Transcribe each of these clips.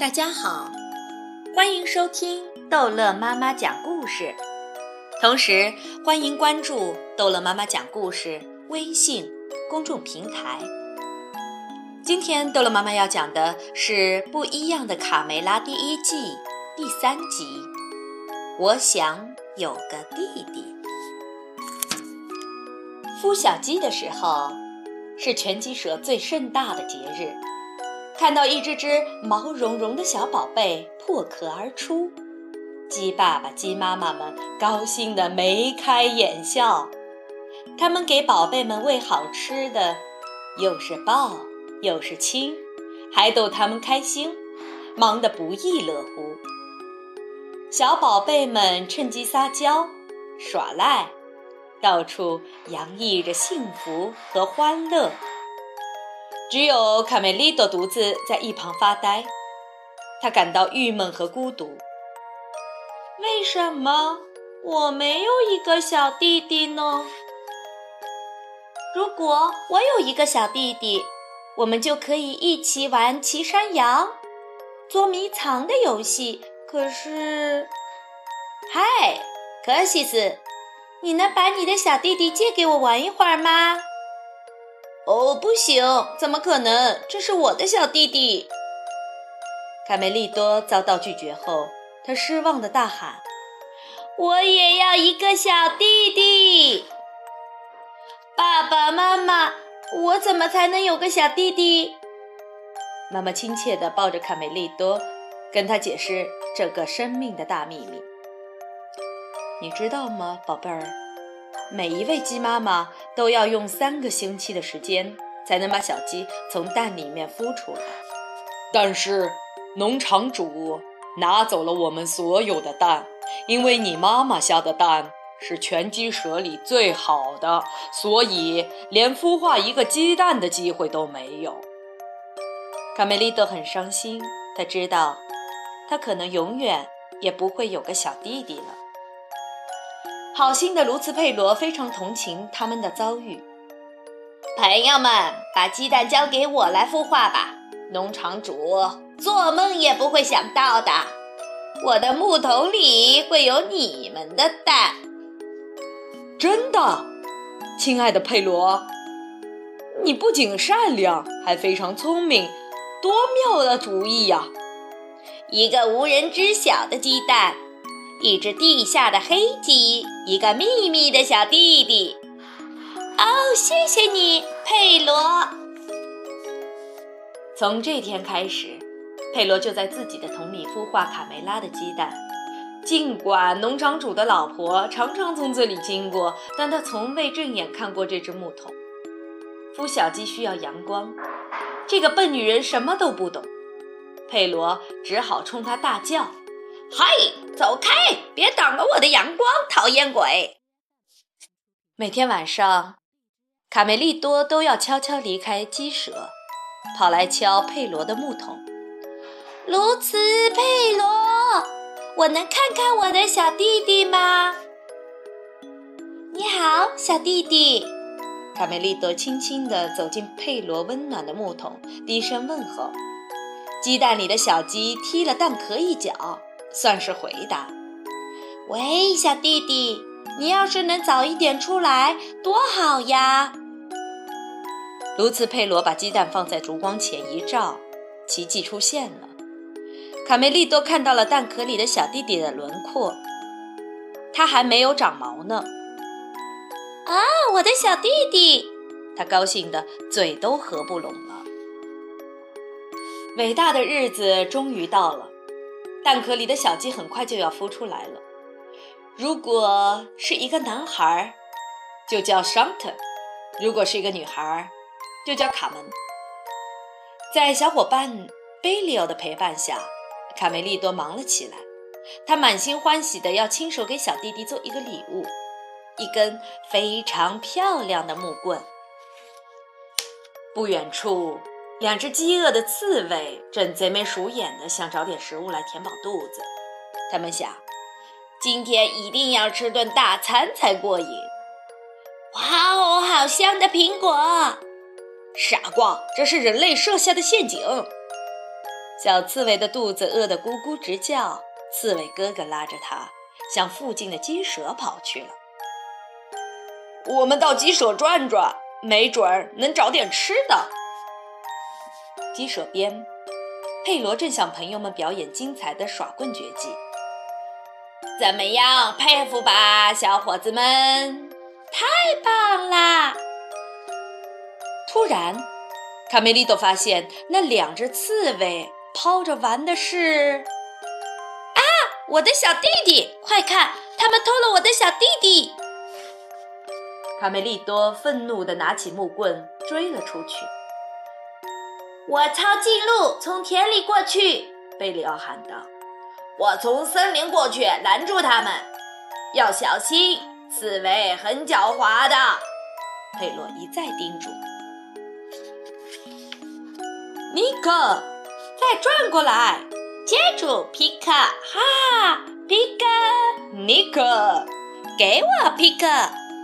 大家好，欢迎收听逗乐妈妈讲故事，同时欢迎关注逗乐妈妈讲故事微信公众平台。今天逗乐妈妈要讲的是《不一样的卡梅拉》第一季第三集。我想有个弟弟。孵小鸡的时候，是全鸡舍最盛大的节日。看到一只只毛茸茸的小宝贝破壳而出，鸡爸爸、鸡妈妈们高兴得眉开眼笑。他们给宝贝们喂好吃的，又是抱又是亲，还逗他们开心，忙得不亦乐乎。小宝贝们趁机撒娇、耍赖，到处洋溢着幸福和欢乐。只有卡梅利多独自在一旁发呆，他感到郁闷和孤独。为什么我没有一个小弟弟呢？如果我有一个小弟弟，我们就可以一起玩骑山羊、捉迷藏的游戏。可是，嗨，科西斯，你能把你的小弟弟借给我玩一会儿吗？哦，不行，怎么可能？这是我的小弟弟。卡梅利多遭到拒绝后，他失望的大喊：“我也要一个小弟弟！爸爸妈妈，我怎么才能有个小弟弟？”妈妈亲切地抱着卡梅利多，跟他解释这个生命的大秘密。你知道吗，宝贝儿？每一位鸡妈妈都要用三个星期的时间才能把小鸡从蛋里面孵出来。但是农场主拿走了我们所有的蛋，因为你妈妈下的蛋是全鸡舍里最好的，所以连孵化一个鸡蛋的机会都没有。卡梅利多很伤心，他知道他可能永远也不会有个小弟弟了。好心的卢茨佩罗非常同情他们的遭遇。朋友们，把鸡蛋交给我来孵化吧。农场主做梦也不会想到的，我的木桶里会有你们的蛋。真的，亲爱的佩罗，你不仅善良，还非常聪明，多妙的主意呀！一个无人知晓的鸡蛋。一只地下的黑鸡，一个秘密的小弟弟。哦，谢谢你，佩罗。从这天开始，佩罗就在自己的桶里孵化卡梅拉的鸡蛋。尽管农场主的老婆常常从这里经过，但他从未正眼看过这只木桶。孵小鸡需要阳光，这个笨女人什么都不懂。佩罗只好冲她大叫。嗨，走开！别挡了我的阳光，讨厌鬼！每天晚上，卡梅利多都要悄悄离开鸡舍，跑来敲佩罗的木桶。卢茨佩罗，我能看看我的小弟弟吗？你好，小弟弟。卡梅利多轻轻地走进佩罗温暖的木桶，低声问候。鸡蛋里的小鸡踢了蛋壳一脚。算是回答。喂，小弟弟，你要是能早一点出来，多好呀！卢茨佩罗把鸡蛋放在烛光前一照，奇迹出现了。卡梅利多看到了蛋壳里的小弟弟的轮廓，他还没有长毛呢。啊，我的小弟弟！他高兴的嘴都合不拢了。伟大的日子终于到了。蛋壳里的小鸡很快就要孵出来了。如果是一个男孩，就叫桑特；如果是一个女孩，就叫卡门。在小伙伴贝利奥的陪伴下，卡梅利多忙了起来。他满心欢喜地要亲手给小弟弟做一个礼物——一根非常漂亮的木棍。不远处。两只饥饿的刺猬正贼眉鼠眼的想找点食物来填饱肚子。他们想，今天一定要吃顿大餐才过瘾。哇哦，好香的苹果！傻瓜，这是人类设下的陷阱。小刺猬的肚子饿得咕咕直叫，刺猬哥哥拉着它向附近的鸡舍跑去了。我们到鸡舍转转，没准儿能找点吃的。鸡舍边，佩罗正向朋友们表演精彩的耍棍绝技。怎么样，佩服吧，小伙子们！太棒啦！突然，卡梅利多发现那两只刺猬抛着玩的是……啊，我的小弟弟！快看，他们偷了我的小弟弟！卡梅利多愤怒地拿起木棍追了出去。我抄近路，从田里过去。贝里奥喊道：“我从森林过去，拦住他们。要小心，刺猬很狡猾的。”佩洛一再叮嘱。尼克，再转过来，接住皮克！哈，皮克，尼克，给我皮克！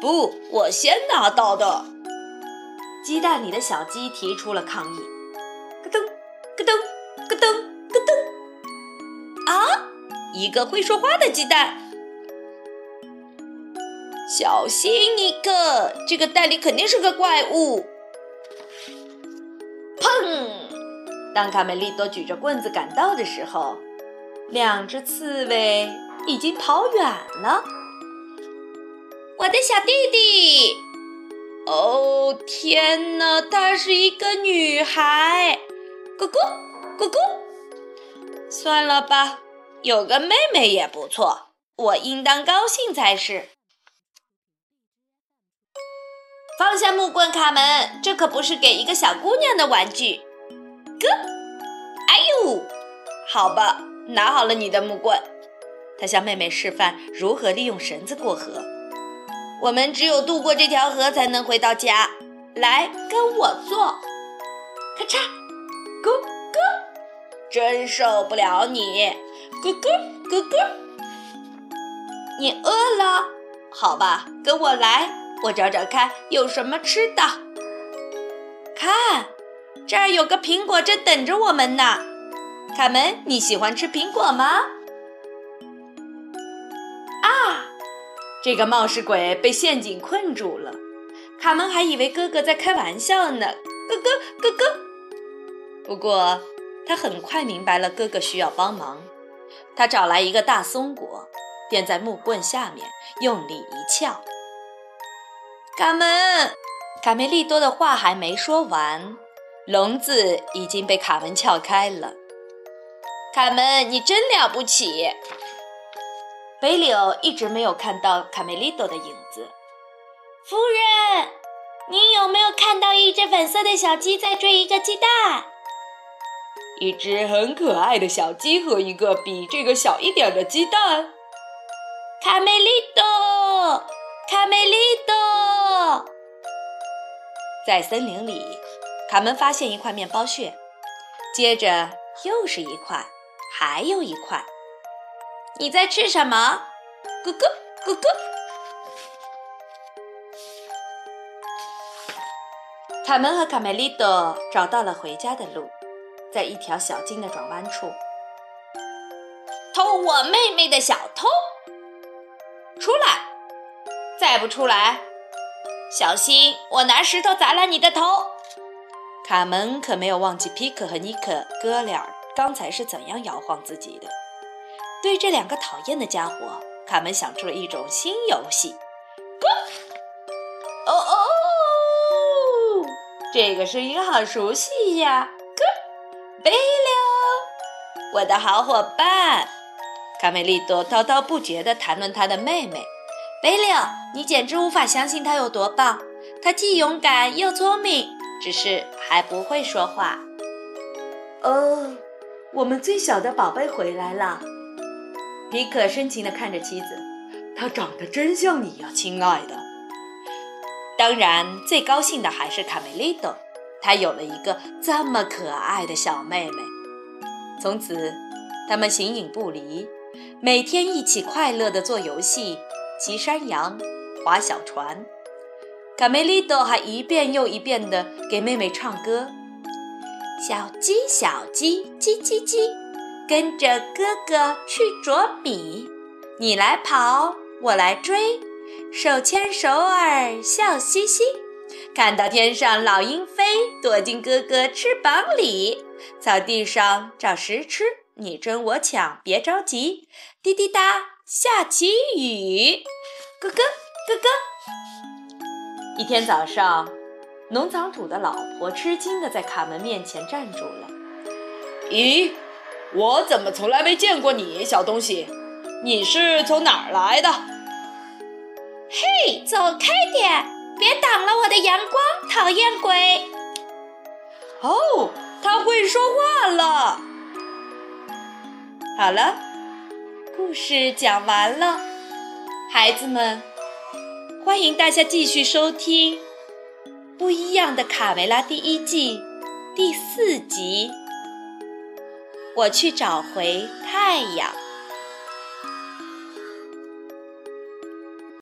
不，我先拿到的。鸡蛋里的小鸡提出了抗议。咯噔，咯噔，咯噔，啊，一个会说话的鸡蛋！小心，尼克，这个蛋里肯定是个怪物！砰！当卡梅利多举着棍子赶到的时候，两只刺猬已经跑远了。我的小弟弟！哦，天哪，她是一个女孩！咕咕咕咕，算了吧，有个妹妹也不错，我应当高兴才是。放下木棍，卡门，这可不是给一个小姑娘的玩具。哥，哎呦，好吧，拿好了你的木棍。他向妹妹示范如何利用绳子过河。我们只有渡过这条河，才能回到家。来，跟我做。咔嚓，咕咕，真受不了你，咕咕咕咕。你饿了？好吧，跟我来。我找找看有什么吃的。看，这儿有个苹果正等着我们呢。卡门，你喜欢吃苹果吗？啊，这个冒失鬼被陷阱困住了。卡门还以为哥哥在开玩笑呢。哥哥，哥哥。不过他很快明白了哥哥需要帮忙。他找来一个大松果，垫在木棍下面，用力一撬。卡门，卡梅利多的话还没说完，笼子已经被卡门撬开了。卡门，你真了不起！贝里欧一直没有看到卡梅利多的影子。夫人，你有没有看到一只粉色的小鸡在追一个鸡蛋？一只很可爱的小鸡和一个比这个小一点的鸡蛋。卡梅利多，卡梅利多，在森林里，卡门发现一块面包屑，接着又是一块，还有一块。你在吃什么？咕咕咕咕。卡门和卡梅利多找到了回家的路，在一条小径的转弯处，偷我妹妹的小偷，出来！再不出来，小心我拿石头砸烂你的头！卡门可没有忘记皮克和尼克哥俩刚才是怎样摇晃自己的。对这两个讨厌的家伙，卡门想出了一种新游戏。哦哦，这个声音好熟悉呀！哥，贝柳，我的好伙伴。卡梅利多滔滔不绝地谈论他的妹妹贝柳，你简直无法相信她有多棒。她既勇敢又聪明，只是还不会说话。哦，我们最小的宝贝回来了。皮克深情地看着妻子，她长得真像你呀，亲爱的。当然，最高兴的还是卡梅利多，他有了一个这么可爱的小妹妹。从此，他们形影不离，每天一起快乐地做游戏、骑山羊、划小船。卡梅利多还一遍又一遍地给妹妹唱歌。小鸡，小鸡，叽叽叽，跟着哥哥去捉笔。你来跑，我来追，手牵手儿笑嘻嘻。看到天上老鹰飞，躲进哥哥翅膀里。草地上找食吃，你争我抢，别着急。滴滴答，下起雨。咯咯咯咯。一天早上。农场主的老婆吃惊地在卡门面前站住了。“咦，我怎么从来没见过你，小东西？你是从哪儿来的？”“嘿，走开点，别挡了我的阳光，讨厌鬼！”“哦，他会说话了。”好了，故事讲完了，孩子们，欢迎大家继续收听。不一样的卡梅拉第一季第四集，我去找回太阳。